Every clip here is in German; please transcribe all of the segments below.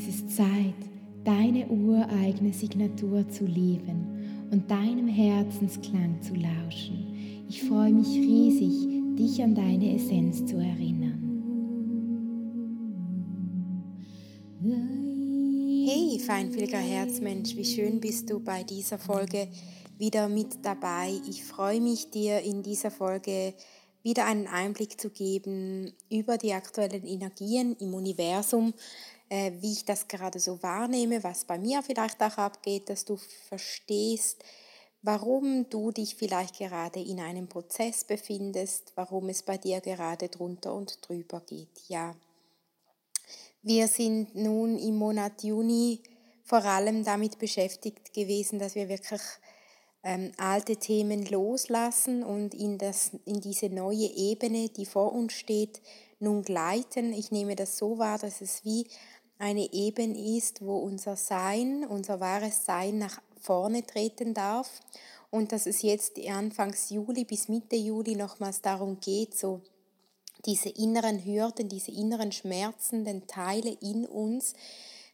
Es ist Zeit, deine ureigene Signatur zu leben und deinem Herzensklang zu lauschen. Ich freue mich riesig, dich an deine Essenz zu erinnern. Hey, feinfühliger Herzmensch, wie schön bist du bei dieser Folge wieder mit dabei. Ich freue mich, dir in dieser Folge wieder einen Einblick zu geben über die aktuellen Energien im Universum, äh, wie ich das gerade so wahrnehme, was bei mir vielleicht auch abgeht, dass du verstehst, warum du dich vielleicht gerade in einem Prozess befindest, warum es bei dir gerade drunter und drüber geht. Ja, wir sind nun im Monat Juni vor allem damit beschäftigt gewesen, dass wir wirklich ähm, alte Themen loslassen und in, das, in diese neue Ebene, die vor uns steht, nun gleiten. Ich nehme das so wahr, dass es wie eine Ebene ist, wo unser Sein, unser wahres Sein nach vorne treten darf und dass es jetzt Anfangs Juli bis Mitte Juli nochmals darum geht, so diese inneren Hürden, diese inneren schmerzenden Teile in uns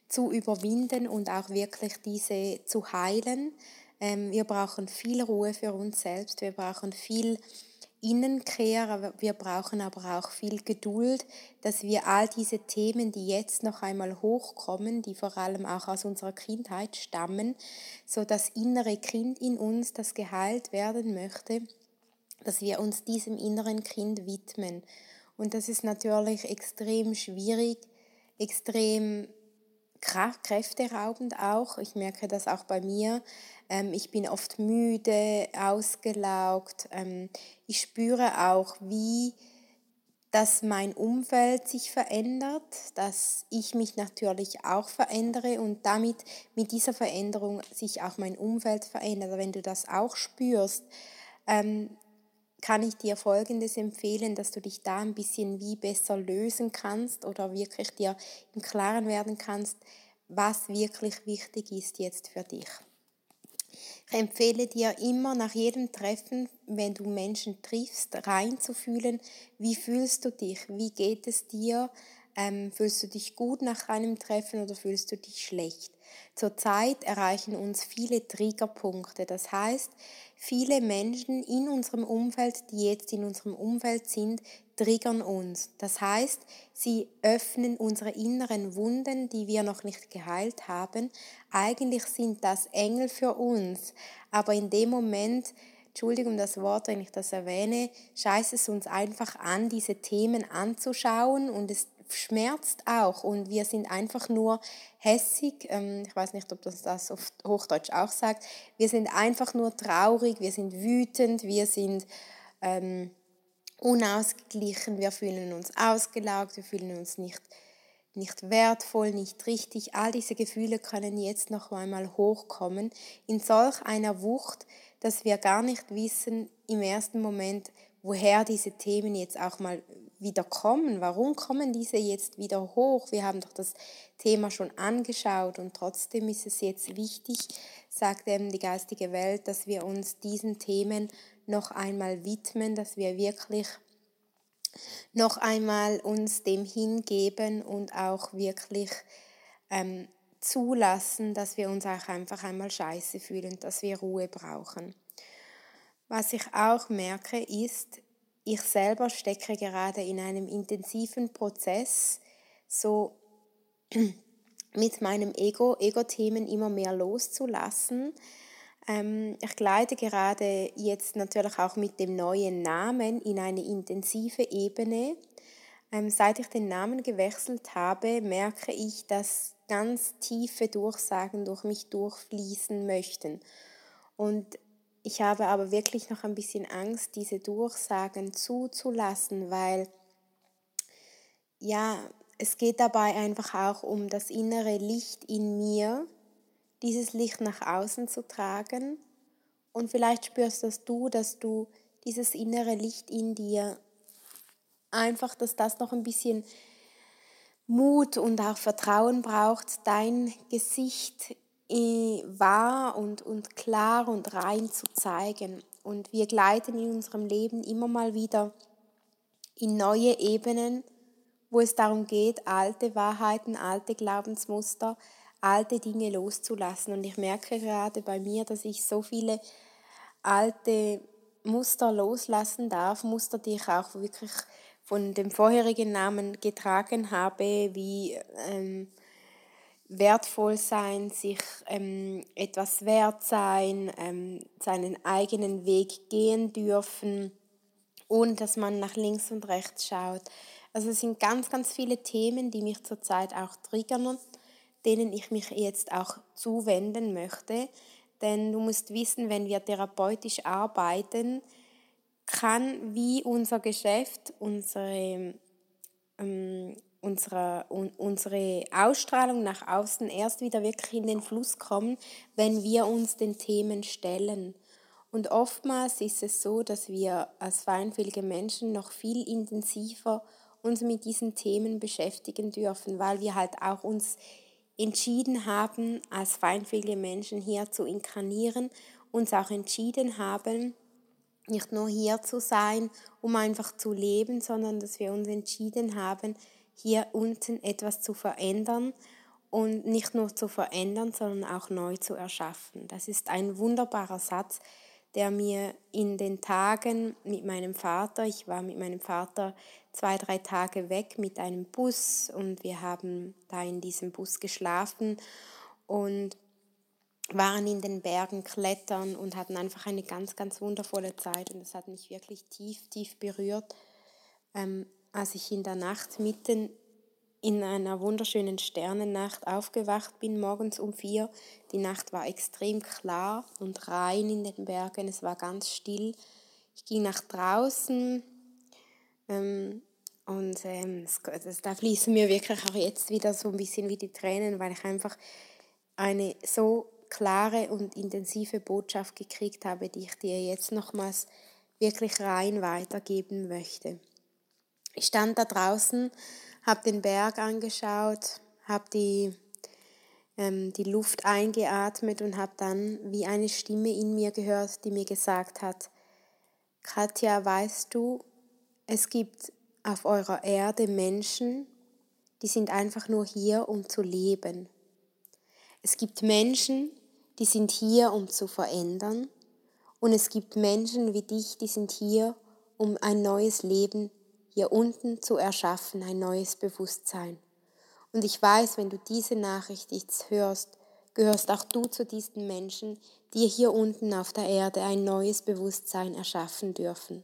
zu überwinden und auch wirklich diese zu heilen. Ähm, wir brauchen viel Ruhe für uns selbst, wir brauchen viel Innenkehr, wir brauchen aber auch viel Geduld, dass wir all diese Themen, die jetzt noch einmal hochkommen, die vor allem auch aus unserer Kindheit stammen, so das innere Kind in uns, das geheilt werden möchte, dass wir uns diesem inneren Kind widmen. Und das ist natürlich extrem schwierig, extrem kräfteraubend auch. Ich merke das auch bei mir. Ähm, ich bin oft müde, ausgelaugt. Ähm, ich spüre auch, wie dass mein Umfeld sich verändert, dass ich mich natürlich auch verändere und damit mit dieser Veränderung sich auch mein Umfeld verändert. Wenn du das auch spürst, ähm, kann ich dir Folgendes empfehlen, dass du dich da ein bisschen wie besser lösen kannst oder wirklich dir im Klaren werden kannst, was wirklich wichtig ist jetzt für dich. Ich empfehle dir immer nach jedem Treffen, wenn du Menschen triffst, reinzufühlen, wie fühlst du dich, wie geht es dir, ähm, fühlst du dich gut nach einem Treffen oder fühlst du dich schlecht. Zurzeit erreichen uns viele Triggerpunkte, das heißt, viele Menschen in unserem Umfeld, die jetzt in unserem Umfeld sind, triggern uns. Das heißt, sie öffnen unsere inneren Wunden, die wir noch nicht geheilt haben. Eigentlich sind das Engel für uns, aber in dem Moment, Entschuldigung das Wort, wenn ich das erwähne, scheißt es uns einfach an, diese Themen anzuschauen und es schmerzt auch und wir sind einfach nur hässig. Ähm, ich weiß nicht, ob das das auf Hochdeutsch auch sagt. Wir sind einfach nur traurig, wir sind wütend, wir sind ähm, unausgeglichen, wir fühlen uns ausgelaugt, wir fühlen uns nicht, nicht wertvoll, nicht richtig. All diese Gefühle können jetzt noch einmal hochkommen in solch einer Wucht, dass wir gar nicht wissen im ersten Moment, woher diese Themen jetzt auch mal wieder kommen. Warum kommen diese jetzt wieder hoch? Wir haben doch das Thema schon angeschaut und trotzdem ist es jetzt wichtig, sagt eben die geistige Welt, dass wir uns diesen Themen noch einmal widmen, dass wir wirklich noch einmal uns dem hingeben und auch wirklich ähm, zulassen, dass wir uns auch einfach einmal scheiße fühlen, dass wir Ruhe brauchen. Was ich auch merke, ist, ich selber stecke gerade in einem intensiven Prozess, so mit meinem Ego, Ego-Themen immer mehr loszulassen. Ähm, ich gleite gerade jetzt natürlich auch mit dem neuen Namen in eine intensive Ebene. Ähm, seit ich den Namen gewechselt habe, merke ich, dass ganz tiefe Durchsagen durch mich durchfließen möchten. Und ich habe aber wirklich noch ein bisschen Angst, diese Durchsagen zuzulassen, weil ja, es geht dabei einfach auch um das innere Licht in mir, dieses Licht nach außen zu tragen. Und vielleicht spürst das du, dass du dieses innere Licht in dir einfach, dass das noch ein bisschen Mut und auch Vertrauen braucht, dein Gesicht wahr und, und klar und rein zu zeigen. Und wir gleiten in unserem Leben immer mal wieder in neue Ebenen wo es darum geht, alte Wahrheiten, alte Glaubensmuster, alte Dinge loszulassen. Und ich merke gerade bei mir, dass ich so viele alte Muster loslassen darf, Muster, die ich auch wirklich von dem vorherigen Namen getragen habe, wie ähm, wertvoll sein, sich ähm, etwas wert sein, ähm, seinen eigenen Weg gehen dürfen, ohne dass man nach links und rechts schaut. Also es sind ganz, ganz viele Themen, die mich zurzeit auch triggern, denen ich mich jetzt auch zuwenden möchte. Denn du musst wissen, wenn wir therapeutisch arbeiten, kann wie unser Geschäft, unsere ähm, unsere, unsere Ausstrahlung nach außen erst wieder wirklich in den Fluss kommen, wenn wir uns den Themen stellen. Und oftmals ist es so, dass wir als feinfühlige Menschen noch viel intensiver uns mit diesen Themen beschäftigen dürfen, weil wir halt auch uns entschieden haben, als feinfühlige Menschen hier zu inkarnieren, uns auch entschieden haben, nicht nur hier zu sein, um einfach zu leben, sondern dass wir uns entschieden haben, hier unten etwas zu verändern und nicht nur zu verändern, sondern auch neu zu erschaffen. Das ist ein wunderbarer Satz, der mir in den Tagen mit meinem Vater, ich war mit meinem Vater zwei, drei Tage weg mit einem Bus und wir haben da in diesem Bus geschlafen und waren in den Bergen klettern und hatten einfach eine ganz, ganz wundervolle Zeit und das hat mich wirklich tief, tief berührt. Als ich in der Nacht mitten in einer wunderschönen Sternennacht aufgewacht bin, morgens um vier. Die Nacht war extrem klar und rein in den Bergen, es war ganz still. Ich ging nach draußen ähm, und ähm, es, da fließen mir wirklich auch jetzt wieder so ein bisschen wie die Tränen, weil ich einfach eine so klare und intensive Botschaft gekriegt habe, die ich dir jetzt nochmals wirklich rein weitergeben möchte. Ich stand da draußen, habe den Berg angeschaut, habe die, ähm, die Luft eingeatmet und habe dann wie eine Stimme in mir gehört, die mir gesagt hat, Katja, weißt du, es gibt auf eurer Erde Menschen, die sind einfach nur hier, um zu leben. Es gibt Menschen, die sind hier, um zu verändern. Und es gibt Menschen wie dich, die sind hier, um ein neues Leben hier unten zu erschaffen, ein neues Bewusstsein. Und ich weiß, wenn du diese Nachricht jetzt hörst, gehörst auch du zu diesen Menschen, die hier unten auf der Erde ein neues Bewusstsein erschaffen dürfen.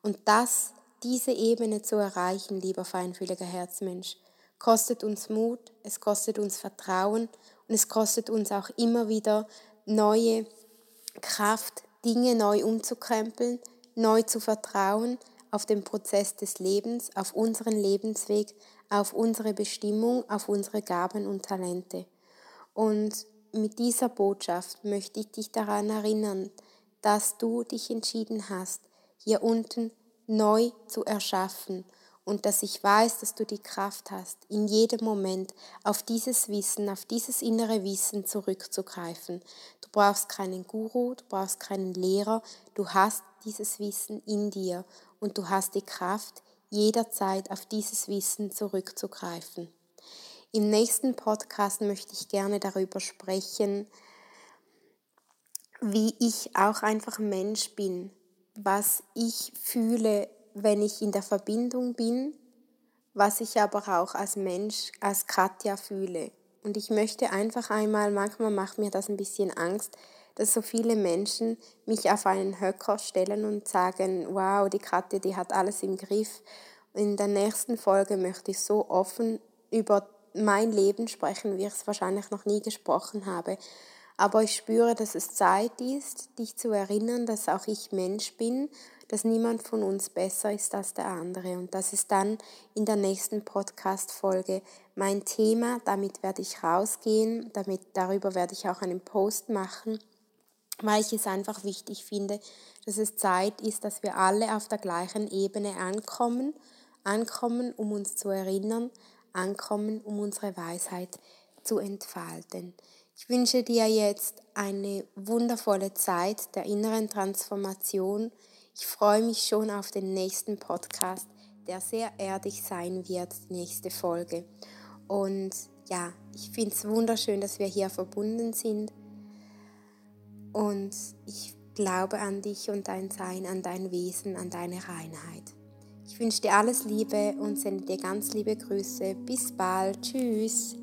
Und das, diese Ebene zu erreichen, lieber feinfühliger Herzmensch, kostet uns Mut, es kostet uns Vertrauen und es kostet uns auch immer wieder neue Kraft, Dinge neu umzukrempeln, neu zu vertrauen, auf den Prozess des Lebens, auf unseren Lebensweg, auf unsere Bestimmung, auf unsere Gaben und Talente. Und mit dieser Botschaft möchte ich dich daran erinnern, dass du dich entschieden hast, hier unten neu zu erschaffen und dass ich weiß, dass du die Kraft hast, in jedem Moment auf dieses Wissen, auf dieses innere Wissen zurückzugreifen. Du brauchst keinen Guru, du brauchst keinen Lehrer, du hast dieses Wissen in dir und du hast die Kraft, jederzeit auf dieses Wissen zurückzugreifen. Im nächsten Podcast möchte ich gerne darüber sprechen, wie ich auch einfach Mensch bin, was ich fühle, wenn ich in der Verbindung bin, was ich aber auch als Mensch, als Katja fühle. Und ich möchte einfach einmal, manchmal macht mir das ein bisschen Angst, dass so viele Menschen mich auf einen Höcker stellen und sagen, wow, die Katja, die hat alles im Griff. In der nächsten Folge möchte ich so offen über mein Leben sprechen, wie ich es wahrscheinlich noch nie gesprochen habe. Aber ich spüre, dass es Zeit ist, dich zu erinnern, dass auch ich Mensch bin, dass niemand von uns besser ist als der andere. Und das ist dann in der nächsten Podcast-Folge mein Thema. Damit werde ich rausgehen, damit, darüber werde ich auch einen Post machen weil ich es einfach wichtig finde, dass es Zeit ist, dass wir alle auf der gleichen Ebene ankommen, ankommen, um uns zu erinnern, ankommen, um unsere Weisheit zu entfalten. Ich wünsche dir jetzt eine wundervolle Zeit der inneren Transformation. Ich freue mich schon auf den nächsten Podcast, der sehr erdig sein wird, die nächste Folge. Und ja, ich finde es wunderschön, dass wir hier verbunden sind. Und ich glaube an dich und dein Sein, an dein Wesen, an deine Reinheit. Ich wünsche dir alles Liebe und sende dir ganz liebe Grüße. Bis bald. Tschüss.